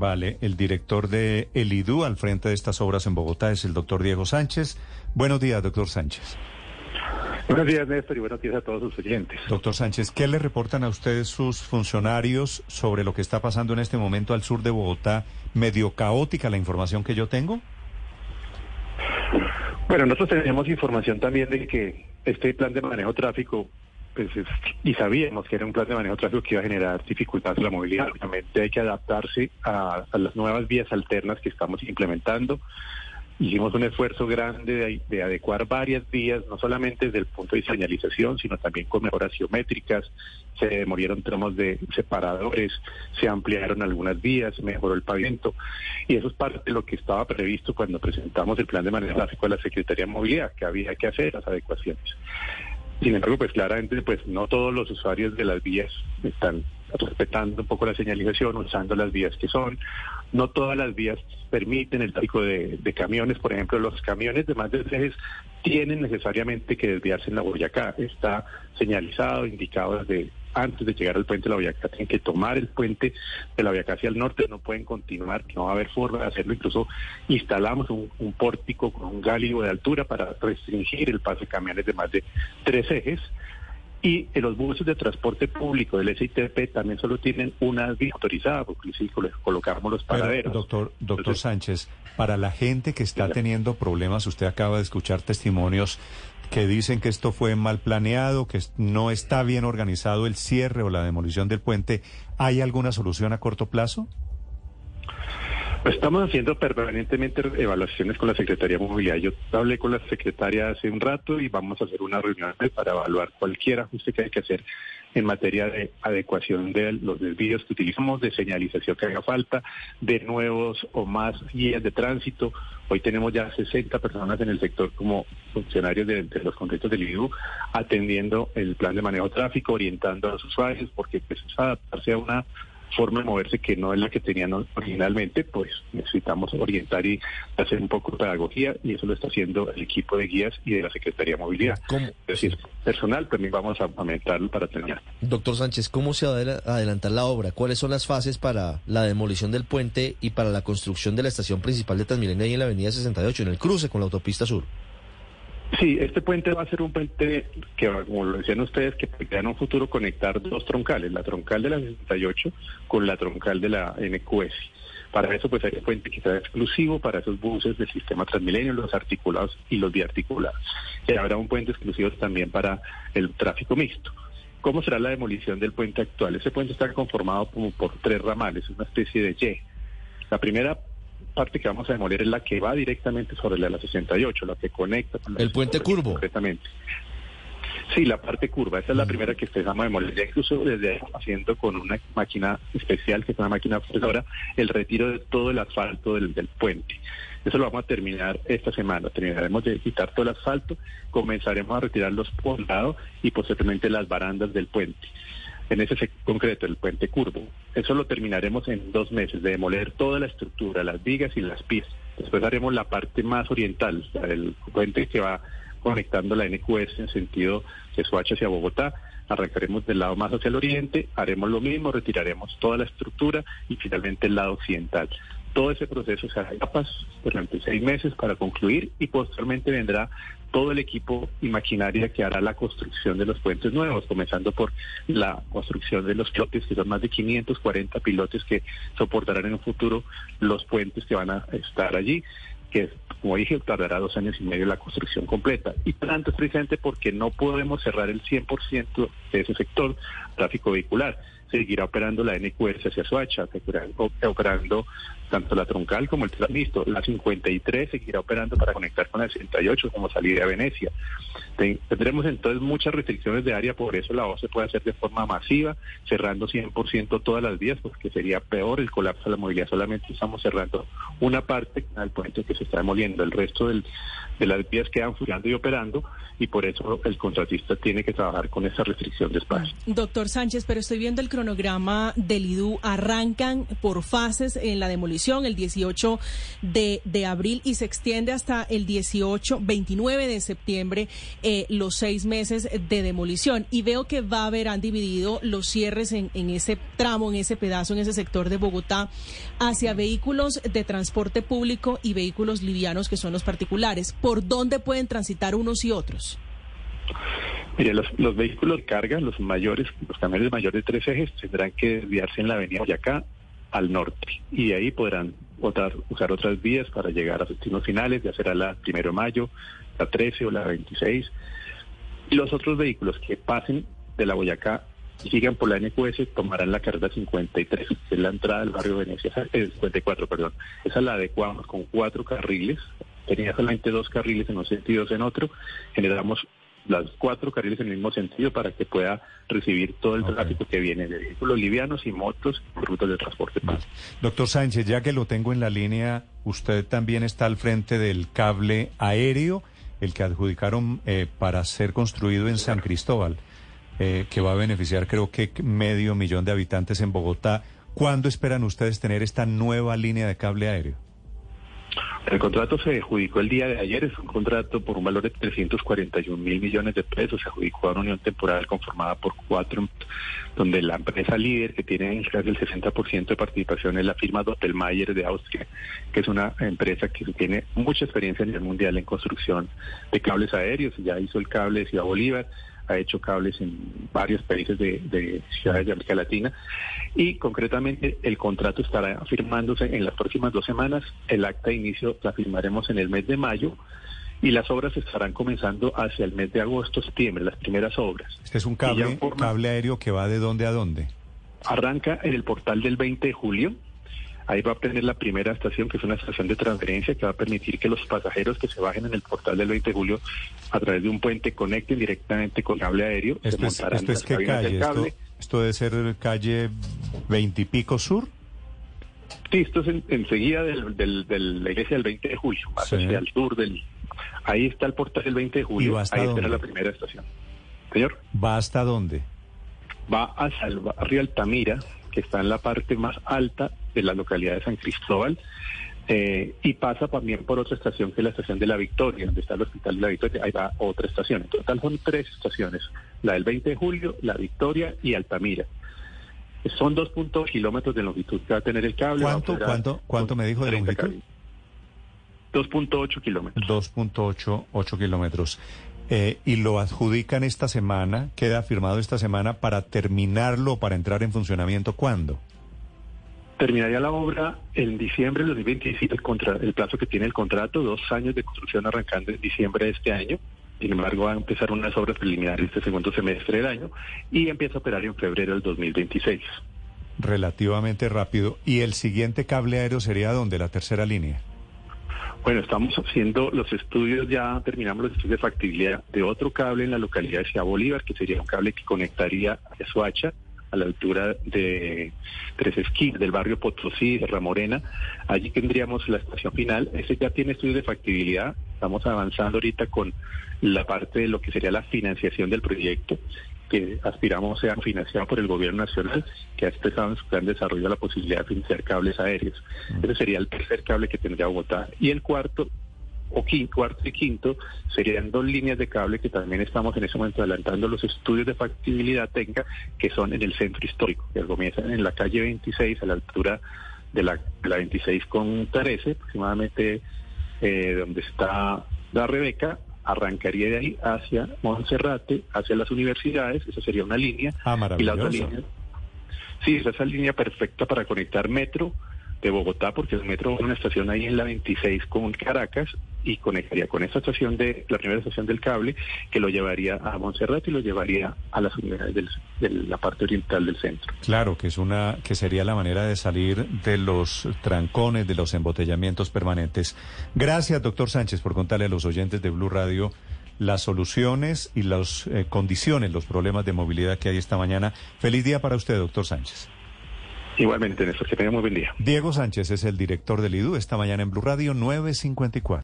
Vale, el director de el IDU al frente de estas obras en Bogotá es el doctor Diego Sánchez. Buenos días, doctor Sánchez. Buenos días, Néstor, y buenos días a todos sus oyentes. Doctor Sánchez, ¿qué le reportan a ustedes sus funcionarios sobre lo que está pasando en este momento al sur de Bogotá? Medio caótica la información que yo tengo. Bueno, nosotros tenemos información también de que este plan de manejo tráfico, pues, y sabíamos que era un plan de manejo tráfico que iba a generar dificultades en la movilidad. Obviamente hay que adaptarse a las nuevas vías alternas que estamos implementando. Hicimos un esfuerzo grande de, adecuar varias vías, no solamente desde el punto de señalización, sino también con mejoras geométricas. Se demolieron tramos de separadores, se ampliaron algunas vías, se mejoró el pavimento. Y eso es parte de lo que estaba previsto cuando presentamos el plan de manejo tráfico a la Secretaría de Movilidad, que había que hacer las adecuaciones. Sin embargo, pues claramente, pues no todos los usuarios de las vías están respetando un poco la señalización, usando las vías que son. No todas las vías permiten el tráfico de, camiones. Por ejemplo, los camiones de más de tres tienen necesariamente que desviarse en la Boyacá. Está señalizado, indicado desde antes de llegar al puente de la Boyacá. Tienen que tomar el puente de la Boyacá hacia el norte. No pueden continuar, no va a haber forma de hacerlo. Incluso instalamos un, un pórtico con un gálibo de altura para restringir el paso de camiones de más de tres ejes. Y en los buses de transporte público del SITP también solo tienen una vía autorizada, porque si colocamos los paraderos. doctor, doctor Sánchez, para la gente que está teniendo problemas, usted acaba de escuchar testimonios que dicen que esto fue mal planeado, que no está bien organizado el cierre o la demolición del puente. ¿Hay alguna solución a corto plazo? Pues estamos haciendo permanentemente evaluaciones con la Secretaría de Movilidad. Yo hablé con la secretaria hace un rato y vamos a hacer una reunión para evaluar cualquier ajuste que hay que hacer en materia de adecuación de los desvíos que utilizamos, de señalización que haga falta, de nuevos o más guías de tránsito. Hoy tenemos ya 60 personas en el sector como funcionarios de, los contextos del IDU atendiendo el plan de manejo de tráfico, orientando a los usuarios, porque pues, es adaptarse a una forma de moverse que no es la que tenían originalmente, pues necesitamos orientar y hacer un poco de pedagogía y eso lo está haciendo el equipo de guías y de la Secretaría de Movilidad. Es decir, personal también vamos a aumentarlo para terminar. Doctor Sánchez, ¿cómo se va a adelantar la obra? ¿Cuáles son las fases para la demolición del puente y para la construcción de la estación principal de Transmilenio ahí en la avenida 68, en el cruce con la autopista sur? Sí, este puente va a ser un puente que, como lo decían ustedes, que en un futuro conectar dos troncales, la troncal de la 68 con la troncal de la NQS. Para eso, pues hay un puente que será exclusivo para esos buses del sistema Transmilenio, los articulados y los biarticulados. Y habrá un puente exclusivo también para el tráfico mixto. ¿Cómo será la demolición del puente actual? Ese puente está conformado como por tres ramales, una especie de Y. La primera parte que vamos a demoler es la que va directamente sobre la 68, la que conecta con el puente curvo. Concretamente. Sí, la parte curva, esa es la primera que empezamos a demoler, ya incluso desde haciendo con una máquina especial, que es una máquina profesora, el retiro de todo el asfalto del, del puente. Eso lo vamos a terminar esta semana. Terminaremos de quitar todo el asfalto, comenzaremos a retirar los pondados y posteriormente las barandas del puente en ese concreto, el puente curvo. Eso lo terminaremos en dos meses, de demoler toda la estructura, las vigas y las pies. Después haremos la parte más oriental, el puente que va conectando la NQS en sentido de Soacha hacia Bogotá. Arrancaremos del lado más hacia el oriente, haremos lo mismo, retiraremos toda la estructura y finalmente el lado occidental. Todo ese proceso se hará en capas durante seis meses para concluir y posteriormente vendrá todo el equipo y maquinaria que hará la construcción de los puentes nuevos, comenzando por la construcción de los pilotes, que son más de 540 pilotes que soportarán en un futuro los puentes que van a estar allí que como dije, tardará dos años y medio la construcción completa. Y tanto es precisamente porque no podemos cerrar el 100% de ese sector tráfico vehicular seguirá operando la NQS hacia Soacha, operando tanto la troncal como el transmisto. La 53 seguirá operando para conectar con la 68 como salida a Venecia. Tendremos entonces muchas restricciones de área, por eso la voz se puede hacer de forma masiva, cerrando 100% todas las vías, porque sería peor el colapso de la movilidad. Solamente estamos cerrando una parte al puente que se está demoliendo. El resto del, de las vías quedan funcionando y operando y por eso el contratista tiene que trabajar con esa restricción de espacio. Doctor Sánchez, pero estoy viendo el cronograma del IDU. Arrancan por fases en la demolición el 18 de, de abril y se extiende hasta el 18, 29 de septiembre eh, los seis meses de demolición. Y veo que haber, han dividido los cierres en, en ese tramo, en ese pedazo, en ese sector de Bogotá, hacia vehículos de transporte público y vehículos livianos que son los particulares. ¿Por dónde pueden transitar unos y otros? Mire, los, los vehículos de carga, los mayores, los camiones mayores de tres ejes, tendrán que desviarse en la avenida Boyacá al norte y de ahí podrán votar, usar otras vías para llegar a destinos finales, ya será la primero de mayo, la 13 o la 26. Y los otros vehículos que pasen de la Boyacá y sigan por la NQS tomarán la carrera 53, que es la entrada del barrio Venecia, eh, 54, perdón. Esa la adecuamos con cuatro carriles, tenía solamente dos carriles en un sentido en otro, generamos las cuatro carriles en el mismo sentido para que pueda recibir todo el tráfico que viene de vehículos livianos y motos y rutas de transporte público. Doctor Sánchez, ya que lo tengo en la línea, usted también está al frente del cable aéreo, el que adjudicaron eh, para ser construido en San Cristóbal, eh, que va a beneficiar creo que medio millón de habitantes en Bogotá. ¿Cuándo esperan ustedes tener esta nueva línea de cable aéreo? El contrato se adjudicó el día de ayer, es un contrato por un valor de 341 mil millones de pesos, se adjudicó a una unión temporal conformada por cuatro, donde la empresa líder que tiene casi el 60% de participación es la firma Doppelmayr de Austria, que es una empresa que tiene mucha experiencia a nivel mundial en construcción de cables aéreos, ya hizo el cable de Ciudad Bolívar, ha hecho cables en varios países de, de ciudades de América Latina y concretamente el contrato estará firmándose en las próximas dos semanas. El acta de inicio la firmaremos en el mes de mayo y las obras estarán comenzando hacia el mes de agosto, septiembre, las primeras obras. Este es un forma- cable aéreo que va de dónde a dónde. Arranca en el portal del 20 de julio. Ahí va a tener la primera estación, que es una estación de transferencia que va a permitir que los pasajeros que se bajen en el portal del 20 de julio a través de un puente conecten directamente con cable aéreo. se ¿Esto es, montarán esto es qué calle? Esto, cable. esto debe ser calle veintipico sur. Sí, esto es en- enseguida de la iglesia del 20 de julio, más Sí. hacia el sur del... Ahí está el portal del 20 de julio, ahí dónde? será la primera estación. Señor, ¿Va hasta dónde? va hacia el barrio Altamira, que está en la parte más alta de la localidad de San Cristóbal, eh, y pasa también por otra estación que es la estación de la Victoria, donde está el hospital de la Victoria, ahí va otra estación. En total son tres estaciones, la del 20 de julio, la Victoria y Altamira. Son 2.2 kilómetros de longitud que va a tener el cable. ¿Cuánto, cuánto, cuánto me dijo de 30 longitud? cables. 2.8 kilómetros. 2.8 kilómetros. Eh, y lo adjudican esta semana, queda firmado esta semana para terminarlo, para entrar en funcionamiento. ¿Cuándo? Terminaría la obra en diciembre del 2027, el, contra- el plazo que tiene el contrato, dos años de construcción arrancando en diciembre de este año. Sin embargo, va a empezar unas obras preliminares este segundo semestre del año y empieza a operar en febrero del 2026. Relativamente rápido. ¿Y el siguiente cable aéreo sería donde La tercera línea. Bueno, estamos haciendo los estudios, ya terminamos los estudios de factibilidad de otro cable en la localidad de Ciudad Bolívar, que sería un cable que conectaría a Soacha a la altura de Tres Esquinas, del barrio Potosí, de Ramorena. Allí tendríamos la estación final. Ese ya tiene estudios de factibilidad. Estamos avanzando ahorita con la parte de lo que sería la financiación del proyecto, que aspiramos sea financiado por el gobierno nacional, que ha expresado en su plan de desarrollo la posibilidad de financiar cables aéreos. Ese sería el tercer cable que tendría Bogotá. Y el cuarto, o quinto, cuarto y quinto, serían dos líneas de cable que también estamos en ese momento adelantando los estudios de factibilidad técnica, que son en el centro histórico, que comienzan en la calle 26, a la altura de la, de la 26 con 13, aproximadamente eh, donde está la Rebeca, arrancaría de ahí hacia Monserrate, hacia las universidades, esa sería una línea. Ah, Y la otra línea, sí, esa es la línea perfecta para conectar metro de Bogotá, porque el metro una estación ahí en la 26 con Caracas y conectaría con esta estación de la primera estación del cable que lo llevaría a Monserrate y lo llevaría a las unidades de la parte oriental del centro. Claro, que es una, que sería la manera de salir de los trancones, de los embotellamientos permanentes. Gracias, doctor Sánchez, por contarle a los oyentes de Blue Radio las soluciones y las eh, condiciones, los problemas de movilidad que hay esta mañana. Feliz día para usted, doctor Sánchez. Igualmente, Néstor, que tenga muy buen día. Diego Sánchez es el director del IDU esta mañana en Blue Radio 954.